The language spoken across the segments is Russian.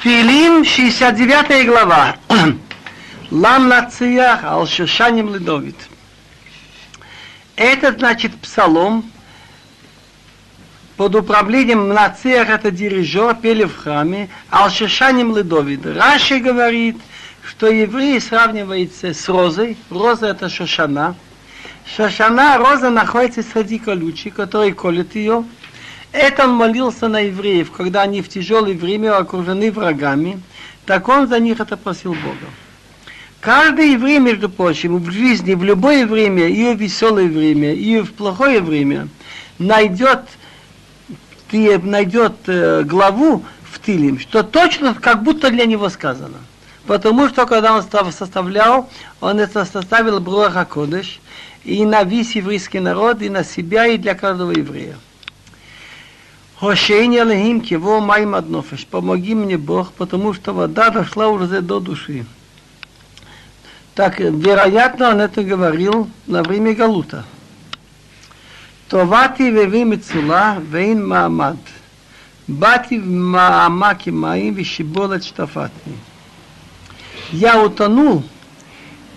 Филим, 69 глава. Лам Лациях, Алшишаним Ледовит. Это значит псалом под управлением Нациях, это дирижер, пели в храме, Алшишаним Ледовит. Раши говорит, что евреи сравниваются с розой. Роза это шошана. Шошана, роза находится среди колючей, который колет ее. Это он молился на евреев, когда они в тяжелое время окружены врагами, так он за них это просил Бога. Каждый еврей, между прочим, в жизни, в любое время, и в веселое время, и в плохое время, найдет, найдет э, главу в Тилим, что точно как будто для него сказано. Потому что когда он составлял, он это составил Бруаха Кодыш, и на весь еврейский народ, и на себя, и для каждого еврея. Хошейни во Киво Маймаднофеш. Помоги мне, Бог, потому что вода дошла уже до души. Так, вероятно, он это говорил на время Галута. Товати веви мецула вейн маамад. Бати в маамаки моим вишиболет штафатни. Я утонул.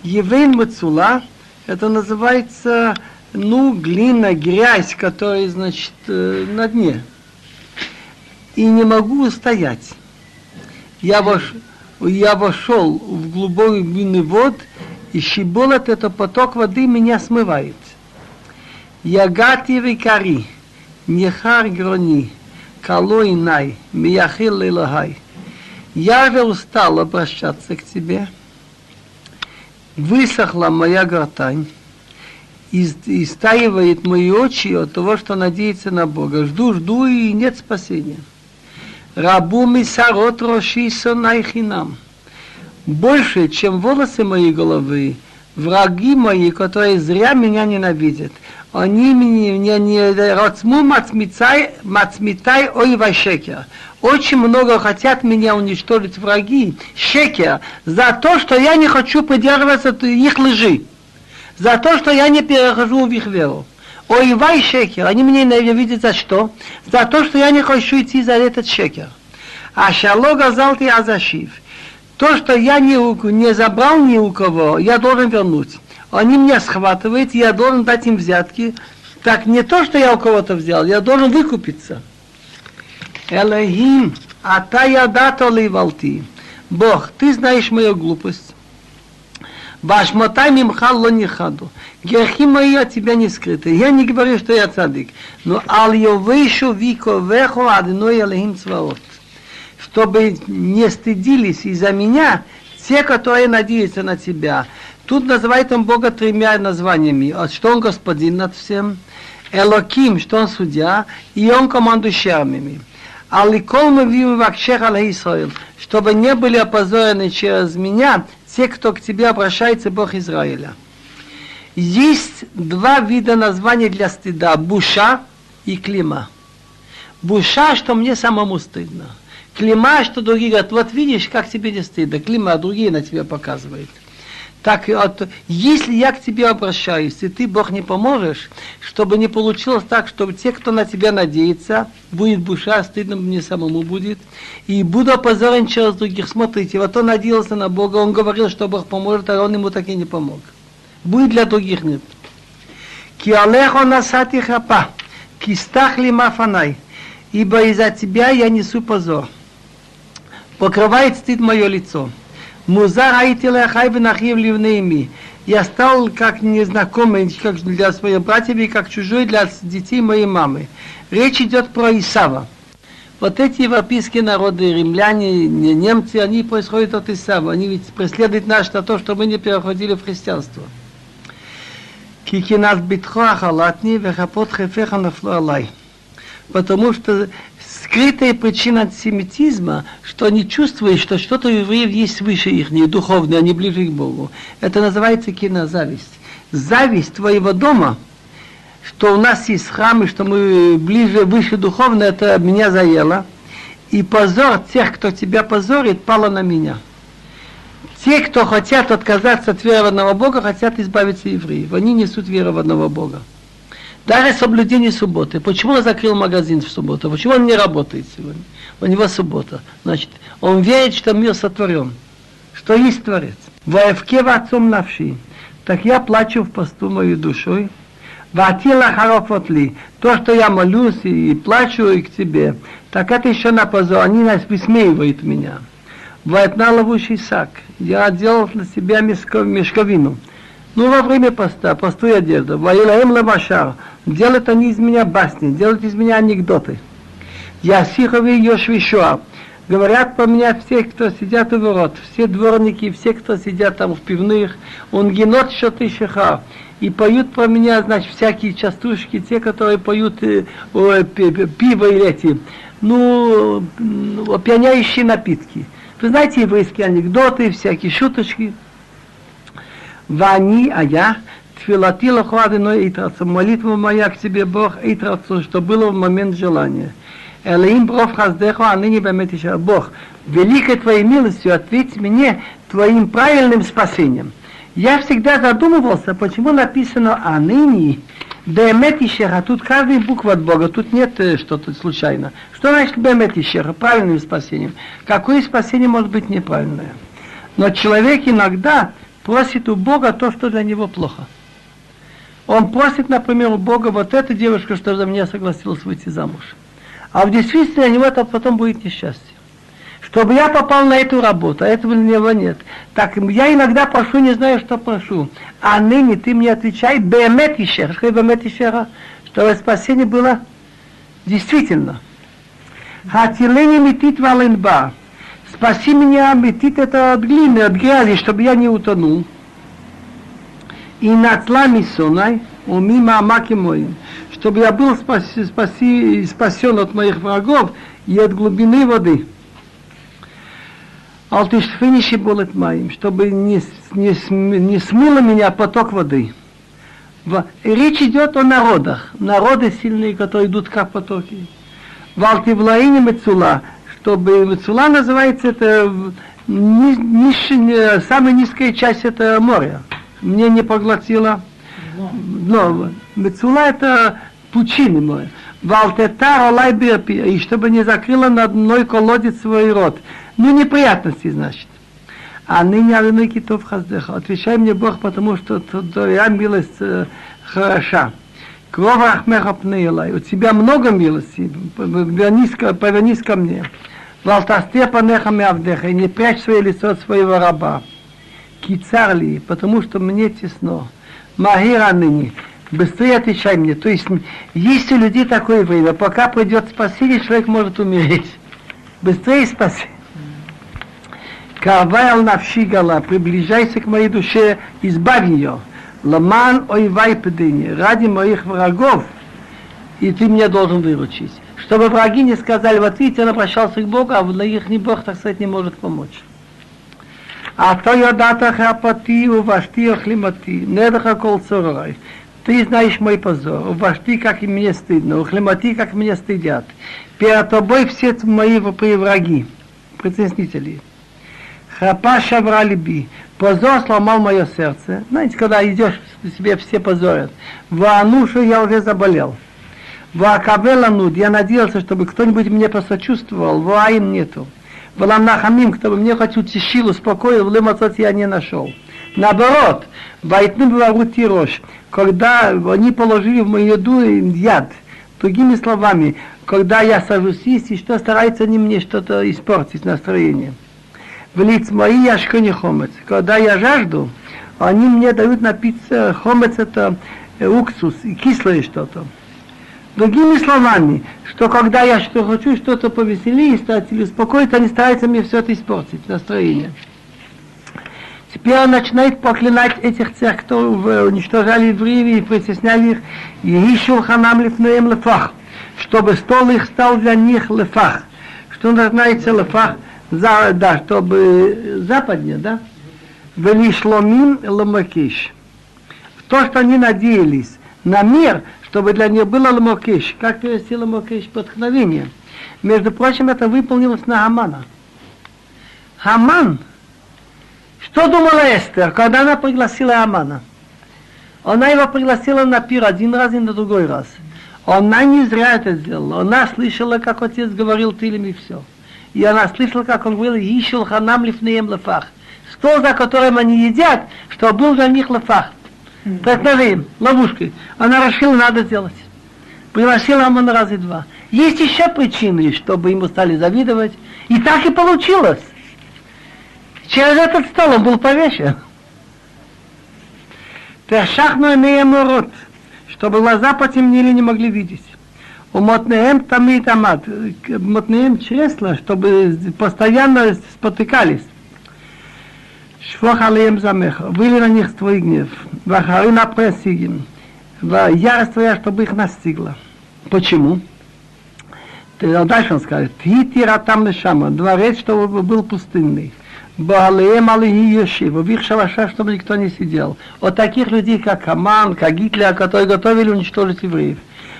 Евейн мецула, это называется, ну, глина, грязь, которая, значит, э, на дне и не могу устоять. Я, вош, я вошел в глубокий вод, и щеболот, это поток воды, меня смывает. Ягати викари, нехар грони, калой най, мияхил лилахай. Я же устал обращаться к тебе. Высохла моя гортань, истаивает мои очи от того, что надеется на Бога. Жду, жду, и нет спасения. Рабу мисарот роши сонайхинам. Больше, чем волосы моей головы, враги мои, которые зря меня ненавидят. Они меня не рацму мацмитай, мацмитай ой шекер. Очень много хотят меня уничтожить враги, шекер, за то, что я не хочу придерживаться их лжи. За то, что я не перехожу в их веру. Ой, вай шекер, они меня ненавидят за что? За то, что я не хочу идти за этот шекер. А шалога залти азашив. То, что я не, не забрал ни у кого, я должен вернуть. Они меня схватывают, я должен дать им взятки. Так не то, что я у кого-то взял, я должен выкупиться. Элохим, а та я дата. Бог, ты знаешь мою глупость. Башмотай мимхал не хаду. Грехи мои от тебя не скрыты. Я не говорю, что я цадик. Но ал йовейшу вико вехо адной алехим цваот. Чтобы не стыдились из-за меня те, которые надеются на тебя. Тут называет он Бога тремя названиями. Что он господин над всем, Элоким, что он судья, и он командующий армиями. Аликол мы видим в Акшех чтобы не были опозорены через меня те, кто к тебе обращается, Бог Израиля. Есть два вида названий для стыда. Буша и клима. Буша, что мне самому стыдно. Клима, что другие говорят, вот видишь, как тебе не стыдно. Клима, а другие на тебя показывают. Так вот, если я к тебе обращаюсь, и ты, Бог, не поможешь, чтобы не получилось так, чтобы те, кто на тебя надеется, будет буша, стыдно мне самому будет, и буду опозорен через других. Смотрите, вот он надеялся на Бога, он говорил, что Бог поможет, а он ему так и не помог. Будет для других нет. Ки алехо насати хапа, ки стахли мафанай, ибо из-за тебя я несу позор. Покрывает стыд мое лицо. Музар айтила хайбенахив ливнейми. Я стал как незнакомый как для своих братьев и как чужой для детей моей мамы. Речь идет про Исава. Вот эти европейские народы, римляне, немцы, они происходят от Исава. Они ведь преследуют нас на то, что мы не переходили в христианство. Кикинат битхо вехапот хефеха нафло. Потому что скрытая причина антисемитизма, что они чувствуют, что что-то у евреев есть выше их, не духовное, они ближе к Богу. Это называется кинозависть. Зависть твоего дома, что у нас есть храмы, что мы ближе, выше духовно, это меня заело. И позор тех, кто тебя позорит, пало на меня. Те, кто хотят отказаться от веры в одного Бога, хотят избавиться евреев. Они несут веру в одного Бога. Даже соблюдение субботы. Почему он закрыл магазин в субботу? Почему он не работает сегодня? У него суббота. Значит, он верит, что мир сотворен, что есть Творец. Воевке в отцом навши. Так я плачу в посту моей душой. Ватила харофот ли. То, что я молюсь и плачу и к тебе, так это еще на позор. Они нас высмеивают меня. Войтна ловущий сак. Я делал для себя мешковину. Ну, во время поста, посту одежду. Ваилаем лавашар. Делают они из меня басни, делают из меня анекдоты. Я сихови Йошвишуа. Говорят про меня все, кто сидят у ворот, все дворники, все, кто сидят там в пивных, он генот ты шиха. И поют про меня, значит, всякие частушки, те, которые поют э, о, пиво или эти, ну, опьяняющие напитки. Вы знаете еврейские анекдоты, всякие шуточки. Вани, а я, тфилати лохладино итрацу, молитва моя к тебе, Бог, итрацу, что было в момент желания. Элеим бров хаздеху, а ныне бемет еще Бог, великой твоей милостью ответь мне твоим правильным спасением. Я всегда задумывался, почему написано «а ныне», Бемет Ишера, тут каждая буква от Бога, тут нет что-то случайно. Что значит Бемет Ишера? Правильным спасением. Какое спасение может быть неправильное? Но человек иногда просит у Бога то, что для него плохо. Он просит, например, у Бога вот эта девушка, что за меня согласилась выйти замуж. А в действительности для него это потом будет несчастье. Чтобы я попал на эту работу, а этого для него нет. Так я иногда прошу, не знаю, что прошу. А ныне ты мне отвечай, бемет ишер, что бемет ишера, чтобы спасение было действительно. Хатилени метит валенба. Спаси меня, метит это от глины, от грязи, чтобы я не утонул. И нацла мисонай, умима амаки моим чтобы я был спаси, спаси, спасен от моих врагов и от глубины воды. Алтишфиниши болит моим, чтобы не, не, не смыло меня поток воды. Речь идет о народах. Народы сильные, которые идут как потоки. В Алтивлаине Мецула, чтобы Мецула называется это ни, ни, самая низкая часть это море. Мне не поглотило дно. Мецула это пучины мои. Валтетар олай бирпи, и чтобы не закрыла над мной колодец свой рот. Ну, неприятности, значит. А ныне Арыны Китов Хаздеха. Отвечай мне Бог, потому что твоя милость э, хороша. Кровь Ахмеха Пнейлай. У тебя много милости. Повернись, повернись ко мне. Валтасте панеха мявдеха. И не прячь свое лицо от своего раба. Кицарли, потому что мне тесно. Махира ныне быстрее отвечай мне. То есть есть у людей такое время, пока придет спасение, человек может умереть. Быстрее спаси. Кавайл навшигала, приближайся к моей душе, избавь ее. Ламан ойвай педыни, ради моих врагов, и ты меня должен выручить. Чтобы враги не сказали, вот видите, он обращался к Богу, а на их не Бог, так сказать, не может помочь. А то я дата хапати, увашти охлимати, недаха кол цорой. Ты знаешь мой позор, увашти, как и мне стыдно, ухлемати, как меня стыдят. Перед тобой все мои враги, притеснители. Храпа шавра либи, позор сломал мое сердце. Знаете, когда идешь, себе все позорят. Ванушу я уже заболел. Ваакавела нуд, я надеялся, чтобы кто-нибудь мне посочувствовал, ваим нету. Валамнахамим, кто бы мне хоть утешил, успокоил, лымацот я не нашел. Наоборот, Белару Тирош, когда они положили в мою еду яд, другими словами, когда я сажусь есть, и что стараются они мне что-то испортить настроение. В лиц мои я не хомец. Когда я жажду, они мне дают напиться, хомец это уксус, кислое что-то. Другими словами, что когда я что хочу, что-то повеселее стать или успокоить, они стараются мне все это испортить, настроение. Теперь он начинает проклинать этих тех, кто уничтожали евреев и притесняли их, и ищу ханам лифнеем лефах, чтобы стол их стал для них лефах. Что называется лефах? За, да, чтобы западнее, да? Вели шломим ламакиш. То, что они надеялись на мир, чтобы для них было ламакиш. Как перевести ламакиш? Поткновение. Между прочим, это выполнилось на Хамана. Хаман – что думала Эстер, когда она пригласила Амана? Она его пригласила на пир один раз и на другой раз. Она не зря это сделала. Она слышала, как отец говорил Тилем и все. И она слышала, как он говорил, «Ишел ханам лифнеем лефах». Стол, за которым они едят, что был для них лефах. Ножи, ловушкой. Она решила, надо сделать. Пригласила Амон раз и два. Есть еще причины, чтобы ему стали завидовать. И так и получилось. Через этот стол он был повешен. Тешахну имеем рот, чтобы глаза потемнели, не могли видеть. У мотнеем там и тамат, мотнеем чресла, чтобы постоянно спотыкались. Швох алеем замеха, выли на них твой гнев, вахары на пресигим, ярость твоя, чтобы их настигла. Почему? Ты, дальше он скажет, ты тира там лешама, дворец, чтобы был пустынный. Баалеем алихи Йошива, в их шалашах, чтобы никто не сидел. Вот таких людей, как Аман, как Гитлер, которые готовили уничтожить евреев.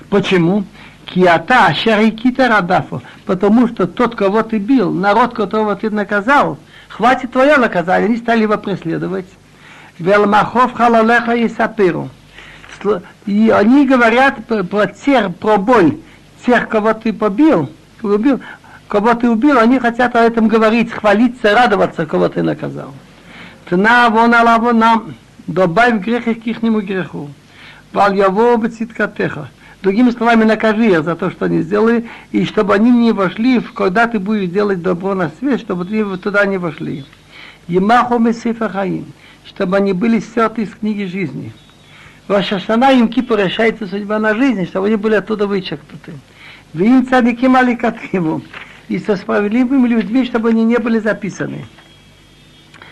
Почему? Киата, шарикита радафу. Потому что тот, кого ты бил, народ, которого ты наказал, хватит твое наказание, они стали его преследовать. Велмахов халалеха и сапиру. И они говорят про тех, про боль тех, кого ты побил, убил, кого ты убил, они хотят о этом говорить, хвалиться, радоваться, кого ты наказал. Цена вон алава нам, добавь грех их к ихнему греху. Вал яво бециткатеха. Другими словами, накажи их за то, что они сделали, и чтобы они не вошли, когда ты будешь делать добро на свет, чтобы ты туда не вошли. Емаху месифа хаим, чтобы они были стерты из книги жизни. Ваша шана им кипу решается судьба на жизнь, чтобы они были оттуда вычеркнуты. Вы им цадики мали его и со справедливыми людьми, чтобы они не были записаны.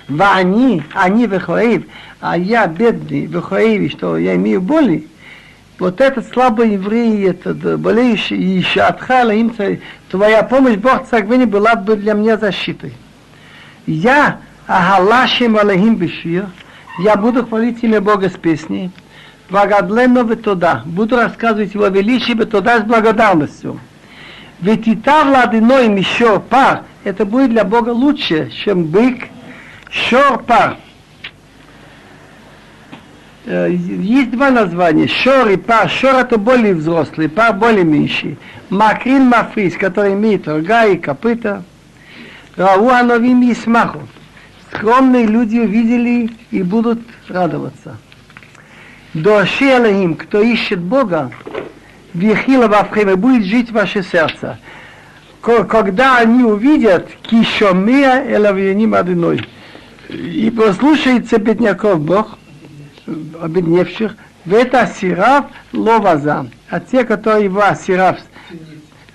Вани, они вехоев, а я бедный вехоев, что я имею боли, вот этот слабый еврей, этот болеющий, и еще отхала им, твоя помощь, Бог Царгвини, была бы для меня защитой. Я, Агалашим Алехим Бешир, я буду хвалить имя Бога с песней, Вагадлено туда, буду рассказывать его величие туда с благодарностью. Ведь и та владыной еще пар, это будет для Бога лучше, чем бык, шор пар. Э, есть два названия. Шор и пар. Шор это более взрослый, пар более меньший. Макрин мафрис, который имеет рога и копыта. Рауа новим и смаху. Скромные люди увидели и будут радоваться. Доши им, кто ищет Бога, Вихила Вавхема будет жить ваше сердце. Когда они увидят Кишомея Элавианим одной и послушается бедняков Бог, обедневших, это Сирав Ловаза, а те, которые его Сирав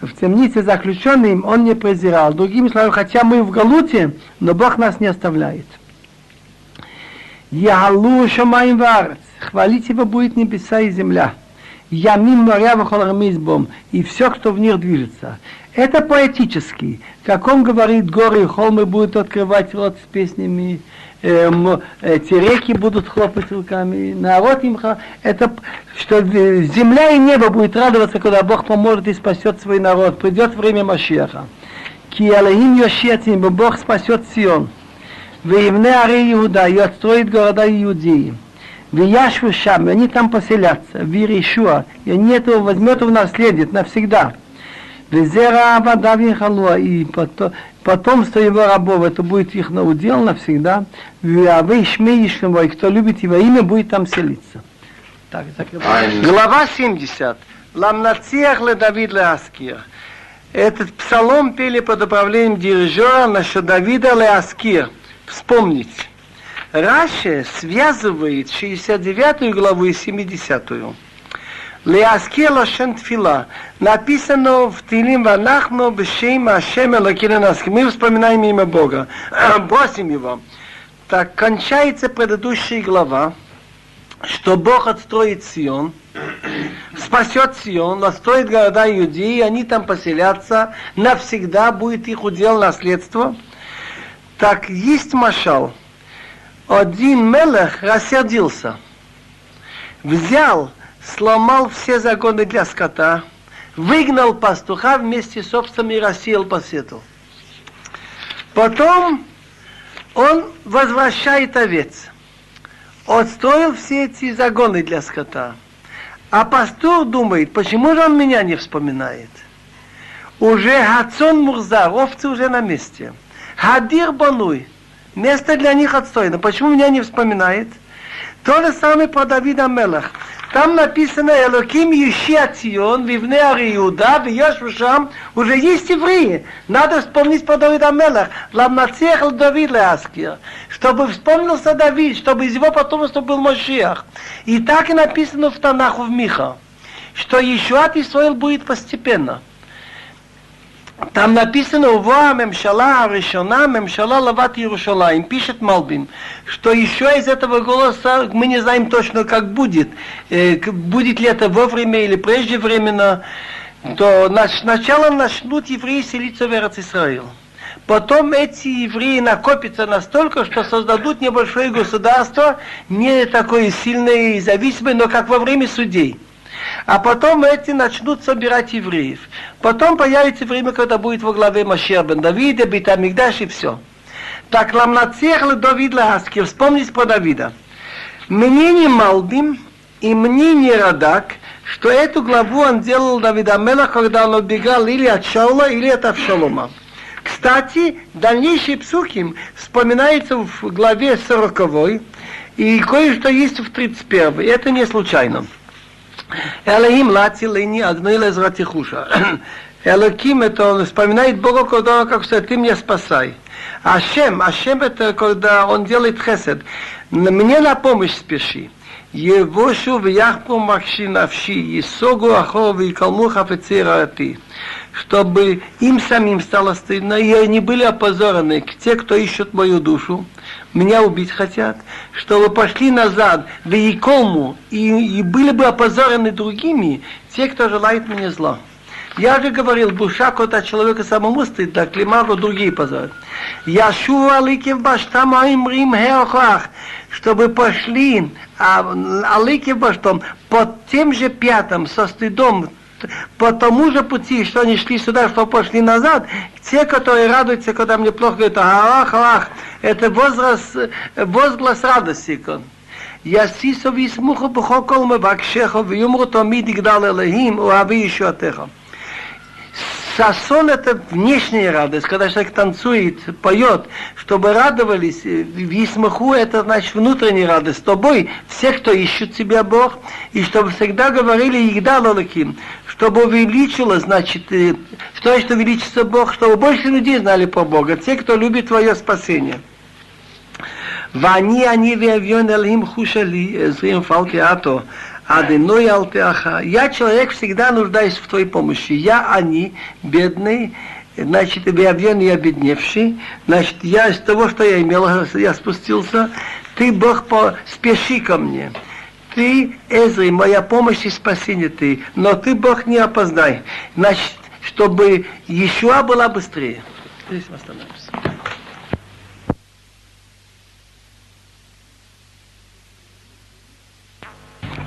в темнице заключенный им, он не презирал. Другими словами, хотя мы в Галуте, но Бог нас не оставляет. Яалу Шамаим Варец, хвалить его будет небеса и земля. Ямим моря бом, и все, кто в них движется. Это поэтически. Как он говорит, горы и холмы будут открывать рот с песнями, эм, эти реки будут хлопать руками, народ им... Это, что земля и небо будет радоваться, когда Бог поможет и спасет свой народ. Придет время Машеха. Ки Алахим Йошецим, Бог спасет Сион. Веевне Ари Иуда, и отстроит города Иудеи. Вияшву Шам, и они там поселятся, в Иришуа, и они этого возьмет в наследие навсегда. Везера вода Вихалуа, и потом, потомство его рабов, это будет их на удел навсегда. Вявы Шмеишного, и кто любит его имя, будет там селиться. Так. Глава 70. Ламнациях ле Давид ле Аскир. Этот псалом пели под управлением дирижера насчет Давида ле Аскир. Вспомнить. Раши связывает 69 главу и 70. Леаскела Шентфила написано в Тилим Ванахну Бешем Ашем Элакинанаски. Мы вспоминаем имя Бога, бросим его. Так кончается предыдущая глава, что Бог отстроит Сион, спасет Сион, настроит города Иудеи, они там поселятся, навсегда будет их удел наследство. Так есть машал – один Мелех рассердился, взял, сломал все законы для скота, выгнал пастуха вместе с собственным и рассеял по свету. Потом он возвращает овец. отстроил все эти загоны для скота. А пастур думает, почему же он меня не вспоминает? Уже Хацон Мурзар, овцы уже на месте. Хадир Бануй, место для них отстроено. Почему меня не вспоминает? То же самое про Давида Мелах. Там написано Элоким Еши Цион, Вивне Ари Иуда, Вьешву Шам, уже есть евреи. Надо вспомнить про Давида Мелах. Ламнацех Давид Леаскир. Чтобы вспомнился Давид, чтобы из его потомства был Мошиах. И так и написано в Танаху в Миха, что от Исраил будет постепенно. Там написано «Ува мемшала решена, мемшала лават Иерушалаем». Пишет Малбим, что еще из этого голоса мы не знаем точно, как будет. Э, будет ли это вовремя или преждевременно. То сначала начнут евреи селиться в Израиль. Потом эти евреи накопятся настолько, что создадут небольшое государство, не такое сильное и зависимое, но как во время судей. А потом эти начнут собирать евреев. Потом появится время, когда будет во главе Машер бен Давида, Битамигдаш и все. Так ламнацех Давид Ласки, вспомнить про Давида. Мне не Малбим и мне не Радак, что эту главу он делал Давида Мела, когда он убегал или от Шаула, или от Авшалома. Кстати, дальнейший псухим вспоминается в главе 40 и кое-что есть в 31 Это не случайно. Элохим лацилыни адмила зратихуша. Элоким это вспоминает Бога, когда он как все, ты меня спасай. Ашем, Ашем это когда он делает хесед. Мне на помощь спеши. Евошу в яхпу Махши навши, и согу ахов и калмуха ты. Чтобы им самим стало стыдно, и они были опозорены, те, кто ищут мою душу меня убить хотят, чтобы пошли назад, в Якому, и, и были бы опозорены другими, те, кто желает мне зла. Я же говорил, душа кота человека самому стыдно, климару другие позорят. Я шу аликив баштам аимрим хеохах, чтобы пошли а, аликив баштам под тем же пятом, со стыдом, по тому же пути, что они шли сюда, что пошли назад, те, которые радуются, когда мне плохо, говорят, ах, ах, это возглас, возглас радости. יסיסו ויסמוכו בכל כל מבקשך ויאמרו תמיד יגדל אלוהים אוהבי ישועתך. Сасон это внешняя радость, когда человек танцует, поет, чтобы радовались, висмаху это значит внутренняя радость. С тобой все, кто ищут тебя Бог, и чтобы всегда говорили Игдал Алаким, чтобы увеличило, значит, что, что увеличится Бог, чтобы больше людей знали по Богу, те, кто любит твое спасение. ואני אני ואביון אלוהים חושה לי עזרים פלטי עתו Аденой алтеаха. Я человек, всегда нуждаюсь в твоей помощи. Я они, бедный, значит, объявлен я обедневший, значит, я из того, что я имел, я спустился, ты, Бог, по, спеши ко мне. Ты, Эзри, моя помощь и спасение ты, но ты, Бог, не опоздай. Значит, чтобы Ешуа была быстрее. Здесь мы остановимся.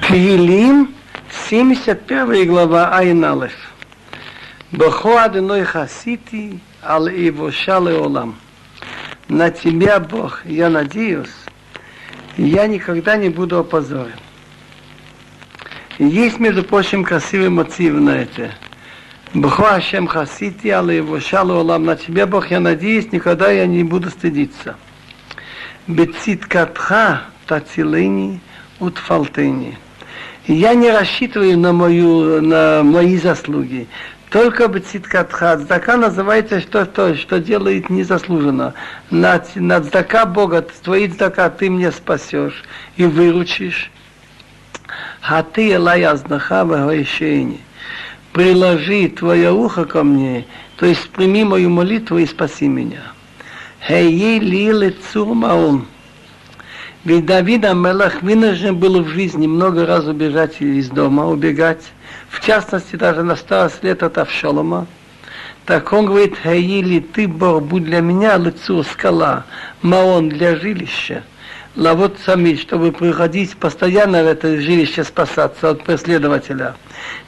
Тилим, 71 глава Айналев. Бахо адыной хасити, ал ивоша леолам. На тебя, Бог, я надеюсь, я никогда не буду опозорен. Есть, между прочим, красивый мотив на это. Бхо Ашем хасити, ал ивоша леолам. На тебя, Бог, я надеюсь, никогда я не буду стыдиться. Бециткатха тацилени утфалтени. Я не рассчитываю на, мою, на мои заслуги. Только бциткатха. Цдака называется что, то, что делает незаслуженно. На, на цдака Бога, твои цдака ты мне спасешь и выручишь. А ты элай азнаха вагайшейни. Приложи твое ухо ко мне, то есть прими мою молитву и спаси меня. Хей ли лицур маум. Ведь Давид Амелах вынужден был в жизни много раз убежать из дома, убегать. В частности, даже на старость лет от Авшалома. Так он говорит, Хаили, ты, Бог, будь для меня лицо скала, маон для жилища. Лавот сами, чтобы приходить постоянно в это жилище спасаться от преследователя.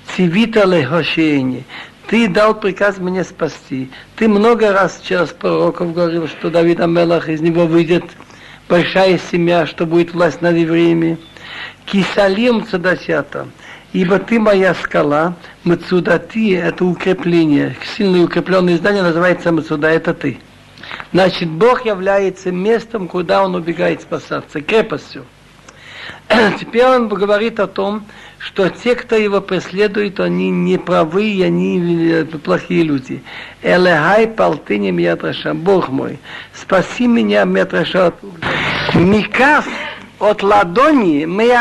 Цивита лехошеени. Ты дал приказ мне спасти. Ты много раз через пророков говорил, что Давид Амелах из него выйдет большая семья, что будет власть над евреями. Кисалим цадасята, ибо ты моя скала, Мацудати – это укрепление, сильное укрепленное здание называется Мацуда, это ты. Значит, Бог является местом, куда он убегает спасаться, крепостью. Теперь он говорит о том, что те, кто его преследует, они не правы, они плохие люди. Элехай палтынем ятраша, Бог мой, спаси меня, метраша. Микас от ладони мы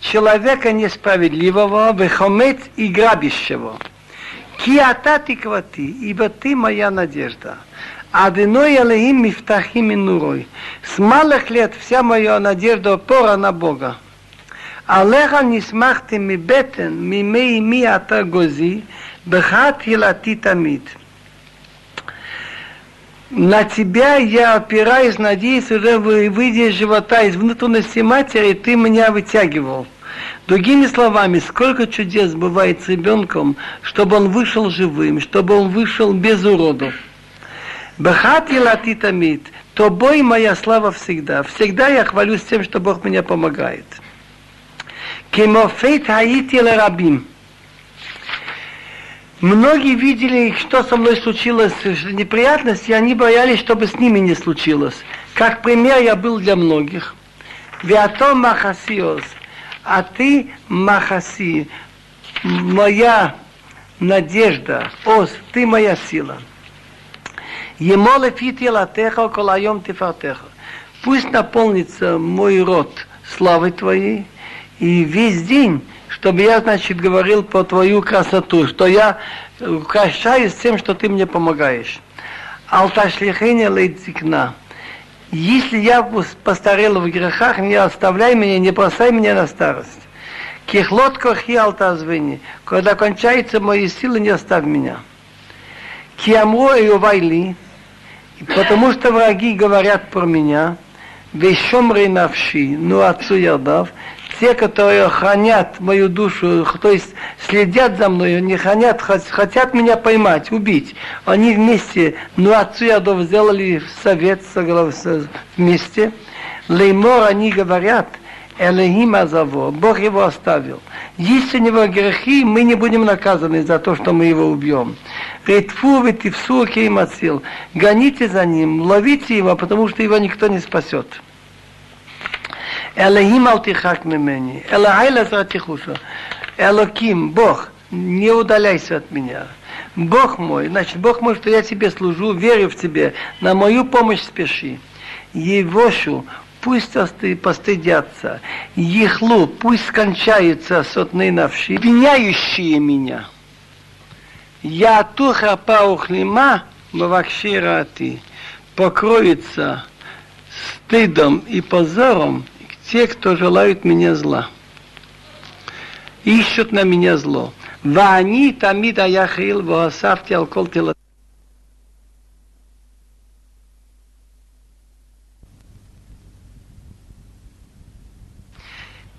человека несправедливого, выхомец и грабящего. Киата тиквати, ибо ты моя надежда. Адыной Алеим Мифтахим Минурой. С малых лет вся моя надежда опора на Бога. Алеха нисмахти ми бетен, ми мей ми ата гози, бехат хилати тамид. На тебя я опираюсь, надеюсь, уже выйдя из живота, из внутренности матери, ты меня вытягивал. Другими словами, сколько чудес бывает с ребенком, чтобы он вышел живым, чтобы он вышел без уродов. Бахати латитамит, тобой моя слава всегда. Всегда я хвалюсь тем, что Бог меня помогает. Кемофейт хаити рабим. Многие видели, что со мной случилось, неприятности, и они боялись, чтобы с ними не случилось. Как пример я был для многих. Виатом махасиос, а ты махаси, моя надежда, ос, ты моя сила. Емо лефити латеха колайом тифартеха. Пусть наполнится мой рот славой Твоей, и весь день, чтобы я, значит, говорил по Твою красоту, что я украшаюсь тем, что Ты мне помогаешь. Алташлихене лейцикна. Если я постарел в грехах, не оставляй меня, не бросай меня на старость. Кихлот кохи алтазвени. Когда кончаются мои силы, не оставь меня. Киамро и увайли, потому что враги говорят про меня, вешомрей навши, ну отцу ярдав, те, которые хранят мою душу, то есть следят за мной, они хранят, хотят меня поймать, убить. Они вместе, ну отцу ярдов сделали совет вместе. Леймор они говорят, Элехим Азаво, Бог его оставил. Есть у него грехи, мы не будем наказаны за то, что мы его убьем. Ретфу ветивсу кеймацил. Гоните за ним, ловите его, потому что его никто не спасет. Элохим алтихак мемени. Элохайла зратихуша. Элоким, Бог, не удаляйся от меня. Бог мой, значит, Бог мой, что я тебе служу, верю в тебе, на мою помощь спеши. Евошу, пусть постыдятся. Ехлу, пусть скончаются сотные навши, обвиняющие меня. Я туха паухлима, бавакширати, покроется стыдом и позором те, кто желают меня зла. Ищут на меня зло. Вани тамида яхил васавти алкол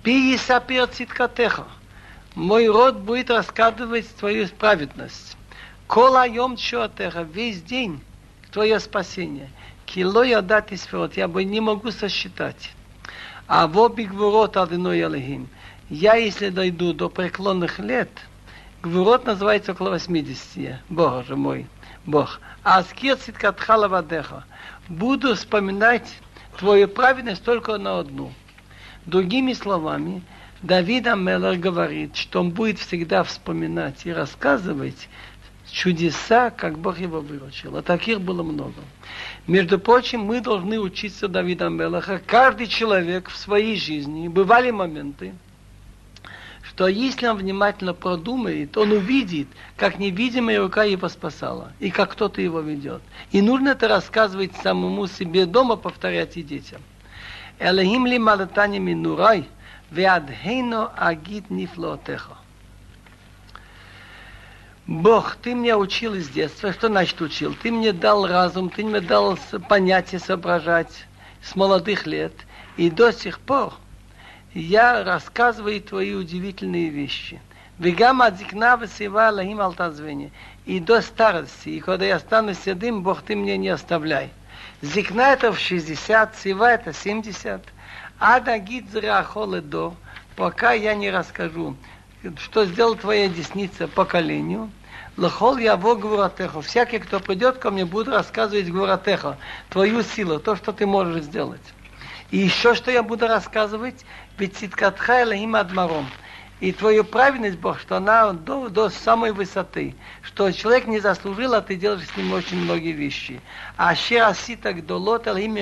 Пиесапир циткатеха. Мой род будет рассказывать твою праведность. Кола йом чуатеха, весь день твое спасение. Кило я дать сферот, я бы не могу сосчитать. А в обе гвурот Адыной. Я, если дойду до преклонных лет, гвурот называется около 80. Боже мой, Бог. А скир циткатхала вадеха. Буду вспоминать твою праведность только на одну – Другими словами, Давид Амелер говорит, что он будет всегда вспоминать и рассказывать чудеса, как Бог его выручил. А таких было много. Между прочим, мы должны учиться Давида Мелаха. Каждый человек в своей жизни, бывали моменты, что если он внимательно продумает, он увидит, как невидимая рука его спасала, и как кто-то его ведет. И нужно это рассказывать самому себе дома, повторять и детям. אלוהים לימדתני מנורי, ועד הנו אגיד נפלאותיך. Бог, ты меня учил из детства. Что значит учил? Ты мне дал разум, ты мне дал понятие соображать с молодых лет. И до сих пор я рассказываю твои удивительные вещи. Вегам адзикна весива лахим алтазвени. И до старости, и когда я стану седым, Бог, ты мне не оставляй. Зикна это в 60, сива это 70. А дагид до, пока я не расскажу, что сделал твоя десница поколению, Лохол я во гвуратехо. Всякий, кто придет ко мне, будет рассказывать гвуратехо, твою силу, то, что ты можешь сделать. И еще что я буду рассказывать, ведь ситкатха элахим адмаром. И твою праведность, Бог, что она до, до самой высоты, что человек не заслужил, а ты делаешь с ним очень многие вещи. А щераси так долот элахим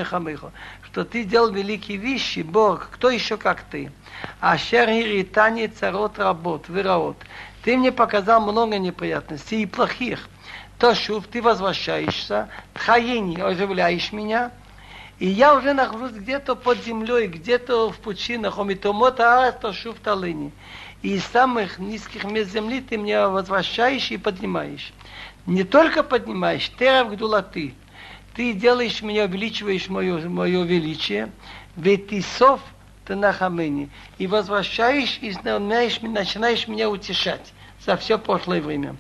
что ты делал великие вещи, Бог, кто еще как ты. А щер иритани царот работ, выраот. Ты мне показал много неприятностей и плохих. То, что ты возвращаешься, тхаини, оживляешь меня, и я уже нахожусь где-то под землей, где-то в пучинах, у Митомота то шув талыни. И из самых низких мест земли ты меня возвращаешь и поднимаешь. Не только поднимаешь, ты гдулаты. Ты делаешь меня, увеличиваешь мое, мое величие, ведь ты сов ты на хамыне, и возвращаешь, и начинаешь, начинаешь меня утешать за все прошлое время.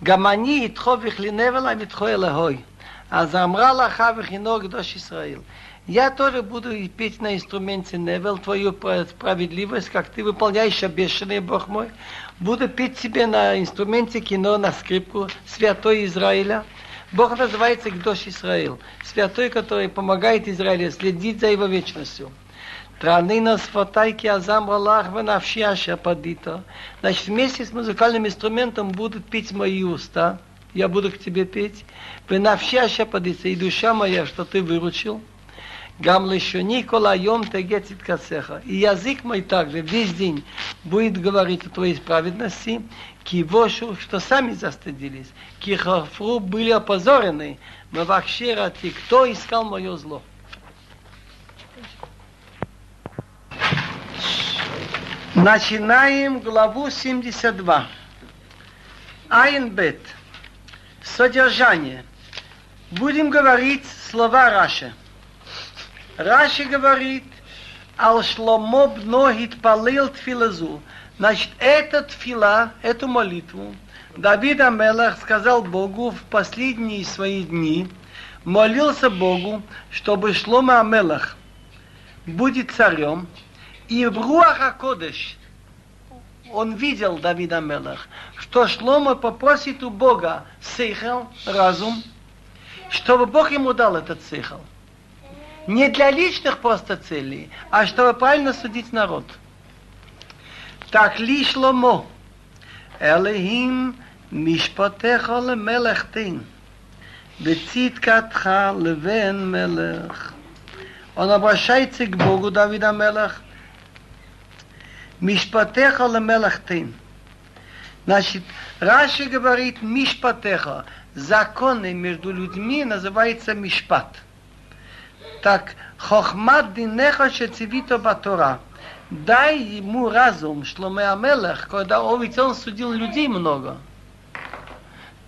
Гамани итхо вихлиневела митхо элегой. А замра лаха вихино гдош Исраил. Я тоже буду петь на инструменте Невел твою справедливость, как ты выполняешь обещанный Бог мой. Буду петь тебе на инструменте кино, на скрипку Святой Израиля. Бог называется Гдош Израил, святой, который помогает Израилю следить за его вечностью. Транина сфотайки азам ралах венавшиаша падита. Значит, вместе с музыкальным инструментом будут петь мои уста. Я буду к тебе петь. Венавшиаша падита. И душа моя, что ты выручил. Гам лишони кола йом тегетит касеха. И язык мой также весь день будет говорить о твоей справедности, кивошу, что сами застыдились, кихафру были опозорены, мавакшира ти, кто искал мое зло. Начинаем главу 72. Айнбет. Содержание. Будем говорить слова Раши. Раши говорит, ал шломо бно палил тфилазу. Значит, этот фила, эту молитву, Давид Амелах сказал Богу в последние свои дни, молился Богу, чтобы Шлома Амелах будет царем, и в Руаха Кодеш он видел Давида Мелах, что Шлома попросит у Бога сейхал, разум, чтобы Бог ему дал этот сейхал. Не для личных просто целей, а чтобы правильно судить народ. Так ли Шломо, Элехим мишпотеха лемелech тин, בצדקתך לבן מלך. Он обращается к Богу, Давида Мелах, Мишпатеха ламелахтин. Значит, Раши говорит Мишпатеха. Законы между людьми называется Мишпат. Так, Хохмат динеха шецивито батора. Дай ему разум, Шломе Амелах, когда он, ведь он судил людей много.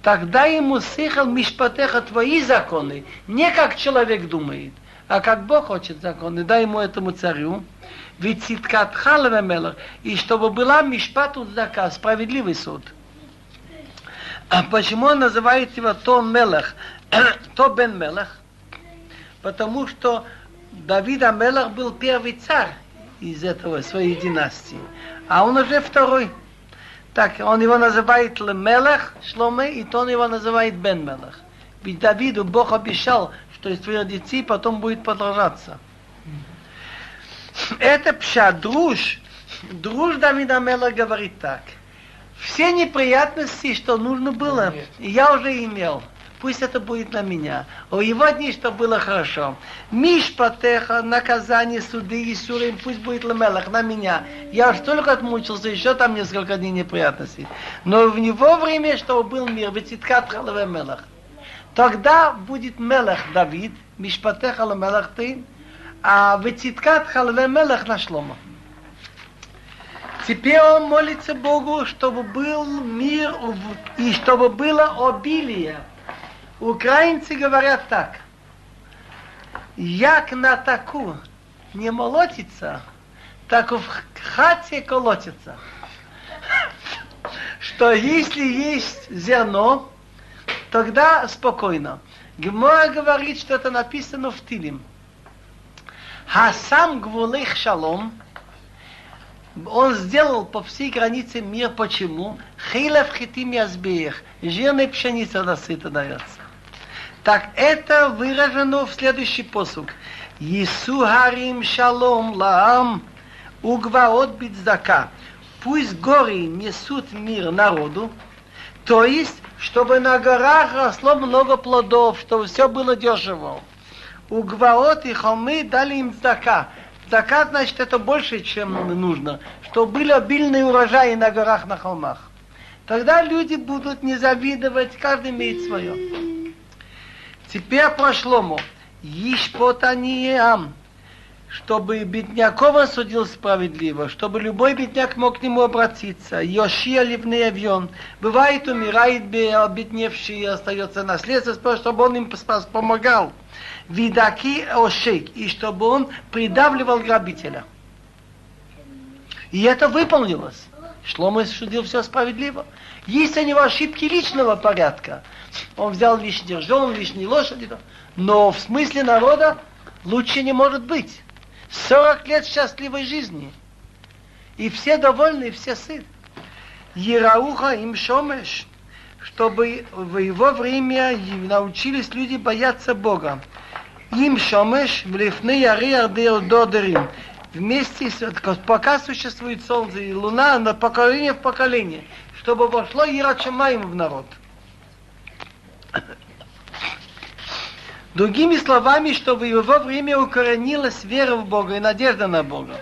Тогда ему сыхал Мишпатеха твои законы, не как человек думает, а как Бог хочет законы. Дай ему этому царю. Вицитхатха левемелах, и чтобы была мишпат уздака, справедливый суд. А почему он называет его то Мелах, то Бен Мелах? Потому что Давид Амелах был первый царь из этого своей династии, а он уже второй. Так, он его называет Мелах Шломе, и то он его называет Бен Мелах. Ведь Давиду Бог обещал, что из твоих детей потом будет продолжаться. Это пша, друж. Друж Давида Мела говорит так. Все неприятности, что нужно было, я уже имел. Пусть это будет на меня. У его дни, что было хорошо. Миш Патеха, наказание, суды и сурим, пусть будет Ламелах на меня. Я уж столько отмучился, еще там несколько дней неприятностей. Но в него время, чтобы был мир, ведь Иткат Мелах. Тогда будет Мелах Давид, Мишпатеха Ламелах ты, а Ветиткат Халве Мелах на Шлома. Теперь он молится Богу, чтобы был мир и чтобы было обилие. Украинцы говорят так. Як на таку не молотится, так в хате колотится. Что если есть зерно, тогда спокойно. Гмора говорит, что это написано в Тилим. А сам Гвулех Шалом, он сделал по всей границе мир почему? Хилев хитим язбех, жирная пшеница насыта дается. Так это выражено в следующий посук. Ису харим шалом лаам угваот битздака. Пусть горы несут мир народу, то есть, чтобы на горах росло много плодов, чтобы все было дешево. У Гваот и холмы дали им цдака. Цдака, значит, это больше, чем нужно. Чтобы были обильные урожаи на горах, на холмах. Тогда люди будут не завидовать, каждый имеет свое. Теперь прошлому. Ишпотаниям чтобы бедняков он судил справедливо, чтобы любой бедняк мог к нему обратиться. Йошия ливный авион. Бывает, умирает обедневший и остается наследство, чтобы он им помогал. Видаки ошейк, и чтобы он придавливал грабителя. И это выполнилось. Шлома судил все справедливо. Есть у него ошибки личного порядка. Он взял лишний ржон, лишние лошади. Но в смысле народа лучше не может быть. 40 лет счастливой жизни. И все довольны, и все сыты. Ерауха им шомеш, чтобы в его время научились люди бояться Бога. Им шомеш в лифны додерим. Вместе пока существует солнце и луна, на поколение в поколение, чтобы вошло Ирачамаем в народ. Другими словами, чтобы его время укоренилась вера в Бога и надежда на Бога.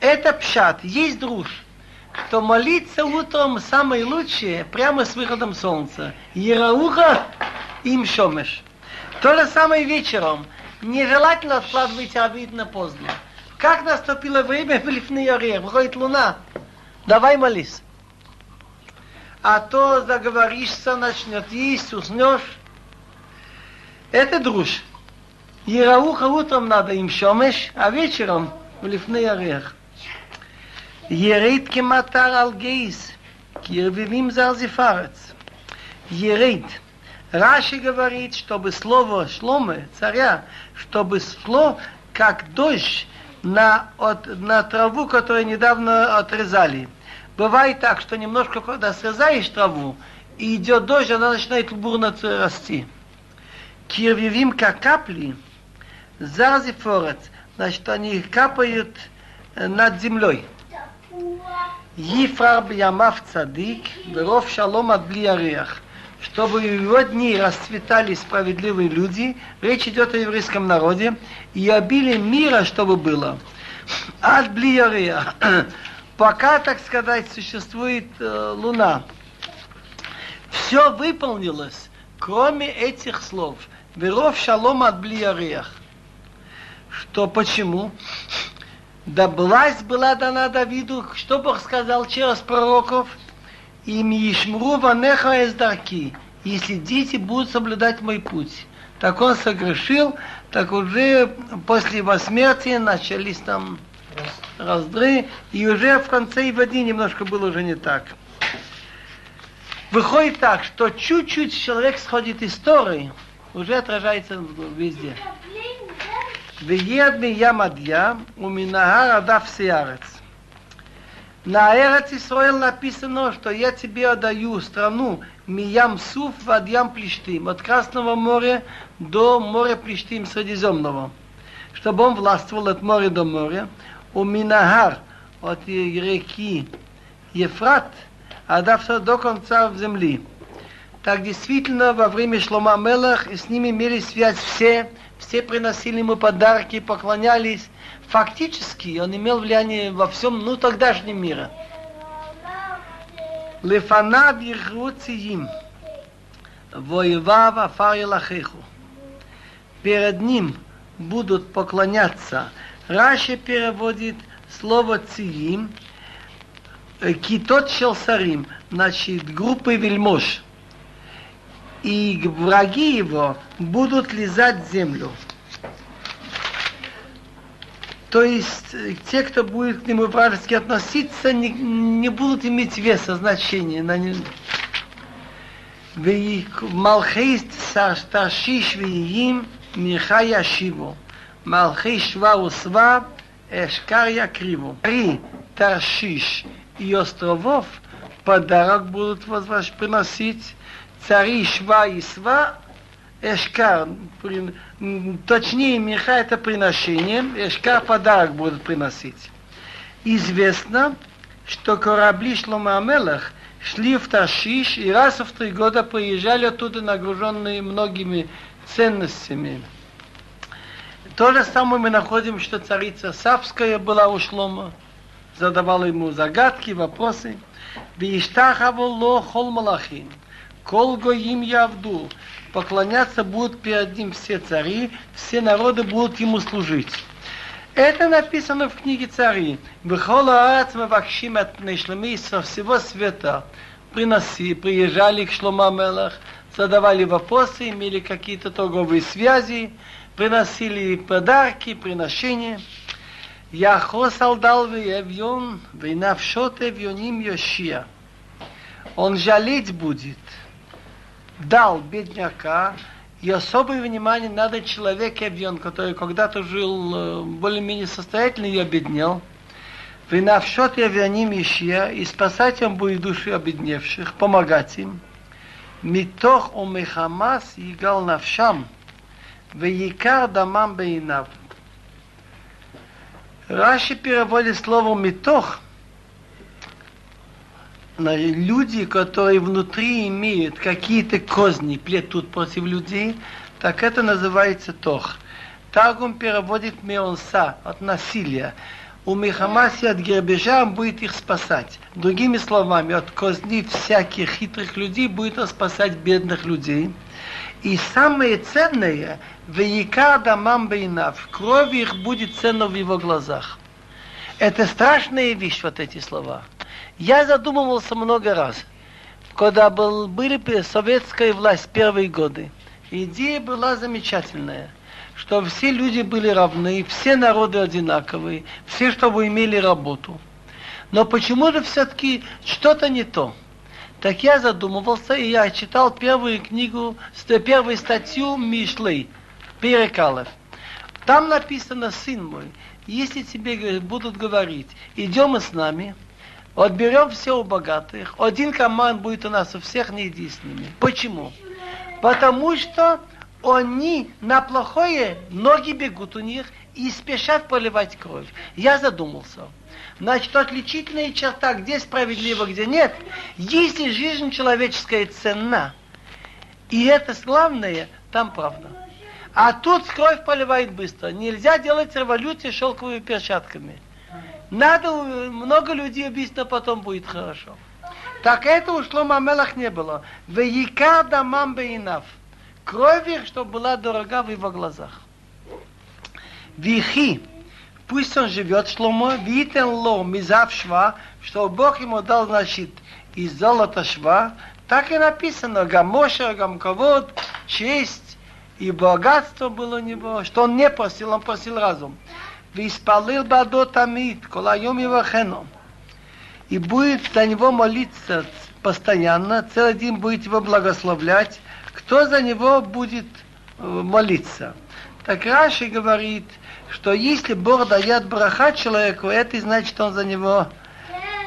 Это пшат, есть друж, что молиться утром самое лучшее, прямо с выходом солнца. Ярауха им шомеш. То же самое вечером. Нежелательно откладывать обид на поздно. Как наступило время в лифный орех, выходит луна, давай молись а то заговоришься, начнет есть, уснешь. Это друж. Ерауха утром надо им шомеш, а вечером в лифней орех. Ерейт кематар алгейс, кирвивим зарзифарец. Ерейт. Раши говорит, чтобы слово шломы, царя, чтобы слово как дождь на, от, на траву, которую недавно отрезали. Бывает так, что немножко, когда срезаешь траву, и идет дождь, она начинает бурно расти. кирвивим как капли, зарази форец, значит, они капают над землей. Ефрар бьямав цадик, беров шалом от блиарех. Чтобы в его дни расцветали справедливые люди, речь идет о еврейском народе, и обилие мира, чтобы было. От блиарех. Пока, так сказать, существует э, луна. Все выполнилось, кроме этих слов – Веров шалом от блиарех. Что почему? Да власть была дана Давиду, что Бог сказал через пророков, им ишмру ванеха из дарки, если дети будут соблюдать мой путь. Так он согрешил, так уже после его смерти начались там раздры, и уже в конце дней немножко было уже не так. Выходит так, что чуть-чуть человек сходит из Торы, уже отражается везде. Веед ми ямадья, у минагар адав сиарец. На Эрец Исраил написано, что я тебе отдаю страну Миям Суф в Адьям Плештим, от Красного моря до моря Плештим Средиземного, чтобы он властвовал от моря до моря, у Минагар, от реки Ефрат, а до конца земли. Так действительно, во время Шлома Мелах с ними имели связь все, все приносили ему подарки, поклонялись. Фактически он имел влияние во всем, ну, тогдашнем мире. Лефанав Ирхуциим, воевав Афар. Перед ним будут поклоняться. Раши переводит слово «циим», э, «китот шелсарим», значит, группы вельмож. И враги его будут лизать землю. То есть э, те, кто будет к нему вражески относиться, не, не будут иметь веса, значения на нем. Малхейст Ташиш Виим Михая Шиву. מלכי שווה וסבב אשכר יקריבו. Три Таршиш и островов подарок будут приносить цари Шва и Сва Эшкар, точнее, Миха это приношение, Эшкар подарок будут приносить. Известно, что корабли Шлома Амелах шли в Таршиш и раз в три года приезжали оттуда нагруженные многими ценностями. То же самое мы находим, что царица Савская была у Шлома, задавала ему загадки, вопросы. Виштахаволо хол малахин, кол гоим явду, поклоняться будут перед ним все цари, все народы будут ему служить. Это написано в книге цари. Бехола Аац Мавакшим от Пнешлами со всего света приноси, приезжали к Шлома Мелах, задавали вопросы, имели какие-то торговые связи, приносили подарки, приношения. Яхос алдал веевьон, вейнавшот эвьоним Йошия. Он жалеть будет. Дал бедняка, и особое внимание надо человек Эвьон, который когда-то жил более-менее состоятельно и обеднел. Винавшот Эвьоним Ишия, и спасать он будет души обедневших, помогать им. Митох омехамас игал навшам, веикар дамам бейнав. Раши переводит слово «митох», люди, которые внутри имеют какие-то козни, плетут против людей, так это называется тох. Таргум переводит меонса от насилия. У Мехамаси от грабежа он будет их спасать. Другими словами, от козни всяких хитрых людей будет он спасать бедных людей. И самое ценное, Веяка дамам бейнав, кровь их будет ценна в его глазах. Это страшная вещь, вот эти слова. Я задумывался много раз, когда был, были советская власть первые годы. Идея была замечательная, что все люди были равны, все народы одинаковые, все, чтобы имели работу. Но почему-то все-таки что-то не то. Так я задумывался, и я читал первую книгу, первую статью Мишлей, Перекалов. Там написано, сын мой, если тебе будут говорить, идем с нами, отберем все у богатых, один команд будет у нас у всех не единственными. Почему? Потому что они на плохое, ноги бегут у них и спешат поливать кровь. Я задумался. Значит, отличительная черта, где справедливо, где нет, если жизнь человеческая ценна, и это главное, там правда. А тут кровь поливает быстро. Нельзя делать революцию шелковыми перчатками. Надо много людей объяснить, а потом будет хорошо. Так это у Шлома Мелах не было. Веяка дамам бейнав. Кровь их, чтобы была дорога в его глазах. Вихи. Пусть он живет, Шломо, витен ло, мизав шва, что Бог ему дал, значит, из золота шва, так и написано, гамоша, гамковод, честь, и богатство было у него, что он не просил, он просил разум. Виспалил бадо тамид, колайом его хеном. И будет за него молиться постоянно, целый день будет его благословлять. Кто за него будет э, молиться? Так Раши говорит, что если Бог дает браха человеку, это значит, он за него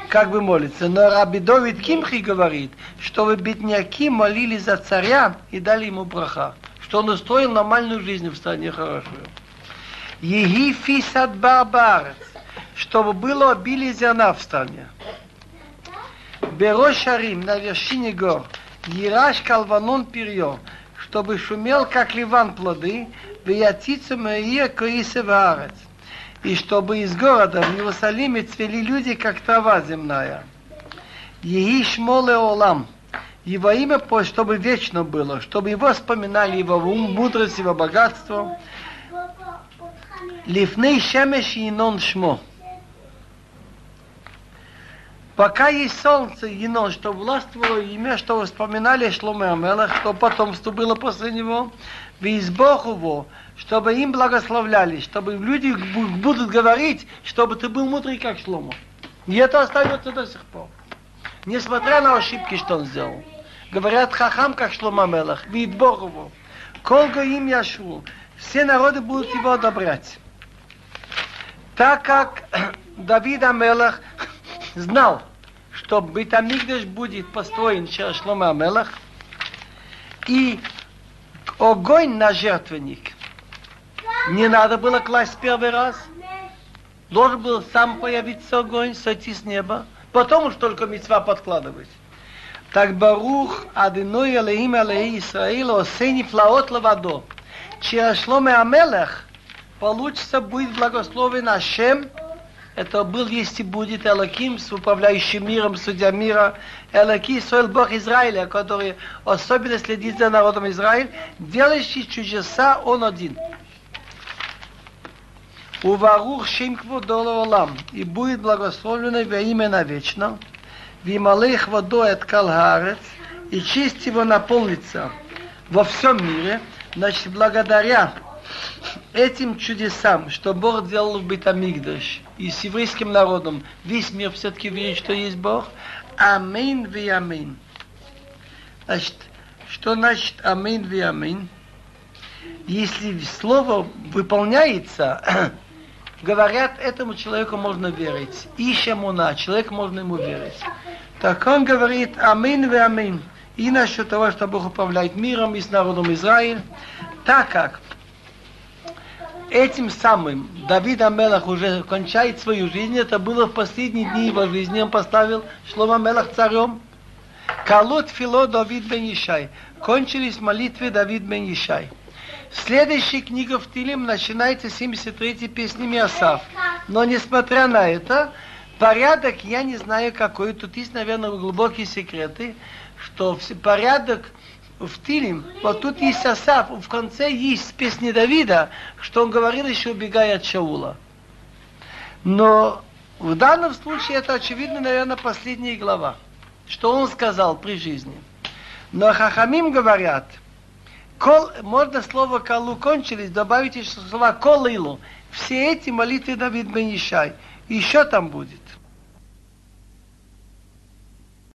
как бы молится. Но Раби Довид Кимхи говорит, что вы бедняки молились за царя и дали ему браха что он устроил нормальную жизнь в стране хорошую. Еги фисат барбарец, чтобы было обилие зерна в стране. Беро шарим на вершине гор, Ераш калванон перье, чтобы шумел, как ливан плоды, веятица моия коиса ваарец. И чтобы из города в Иерусалиме цвели люди, как трава земная. Еги шмоле олам – его имя, чтобы вечно было, чтобы его вспоминали его ум, мудрость, его богатство. Лифней шемеш и нон шмо. Пока есть солнце и нон, что властвовало имя, что вспоминали Шломе Амелах, что потомство было после него, его, чтобы им благословляли, чтобы люди будут говорить, чтобы ты был мудрый, как Шломо. И это остается до сих пор. Несмотря на ошибки, что он сделал. Говорят хахам, как Шлома Мелах, вид Богову. Колго им яшу. Все народы будут его одобрять. Так как Давид Амелах знал, что Битамигдаш будет построен через Шлома Амелах, и огонь на жертвенник не надо было класть первый раз. Должен был сам появиться огонь, сойти с неба. Потом уж только мецва подкладывать. Так Барух Адиной Алеим Алеи Исраил Осени Флаот Лавадо. Через Шломе Амелех получится будет благословен Ашем. Это был, есть и будет Элаким, с управляющим миром, судья мира. Элаки, Сойл Бог Израиля, который особенно следит за народом Израиля, делающий чудеса, он один. Уварух Шим Кводо Олам, и будет благословлено во имя навечно, Вималых водой от Калгарец, и честь его наполнится во всем мире, значит, благодаря этим чудесам, что Бог делал в Бетамигдаш и с еврейским народом, весь мир все-таки верит, что есть Бог. Амин ви амин. Значит, что значит амин ви амин? Если слово выполняется, говорят, этому человеку можно верить. Ищемуна, человек можно ему верить. Так он говорит, амин ве амин. И насчет того, что Бог управляет миром и с народом Израиль, так как этим самым Давид Амелах уже кончает свою жизнь, это было в последние дни его жизни, он поставил Шлома Мелах царем. Калут фило Давид бен Ишай. Кончились молитвы Давид бен Ишай. Следующая книга в Тилим начинается 73-й песней Миасав. Но несмотря на это, порядок я не знаю какой. Тут есть, наверное, глубокие секреты, что порядок в Тилим, вот тут есть Асав, в конце есть песни Давида, что он говорил еще убегая от Шаула. Но в данном случае это очевидно, наверное, последняя глава, что он сказал при жизни. Но Хахамим говорят – Кол, можно слово калу кончились, добавить еще слова колилу. Все эти молитвы Давид Бенишай. Еще там будет.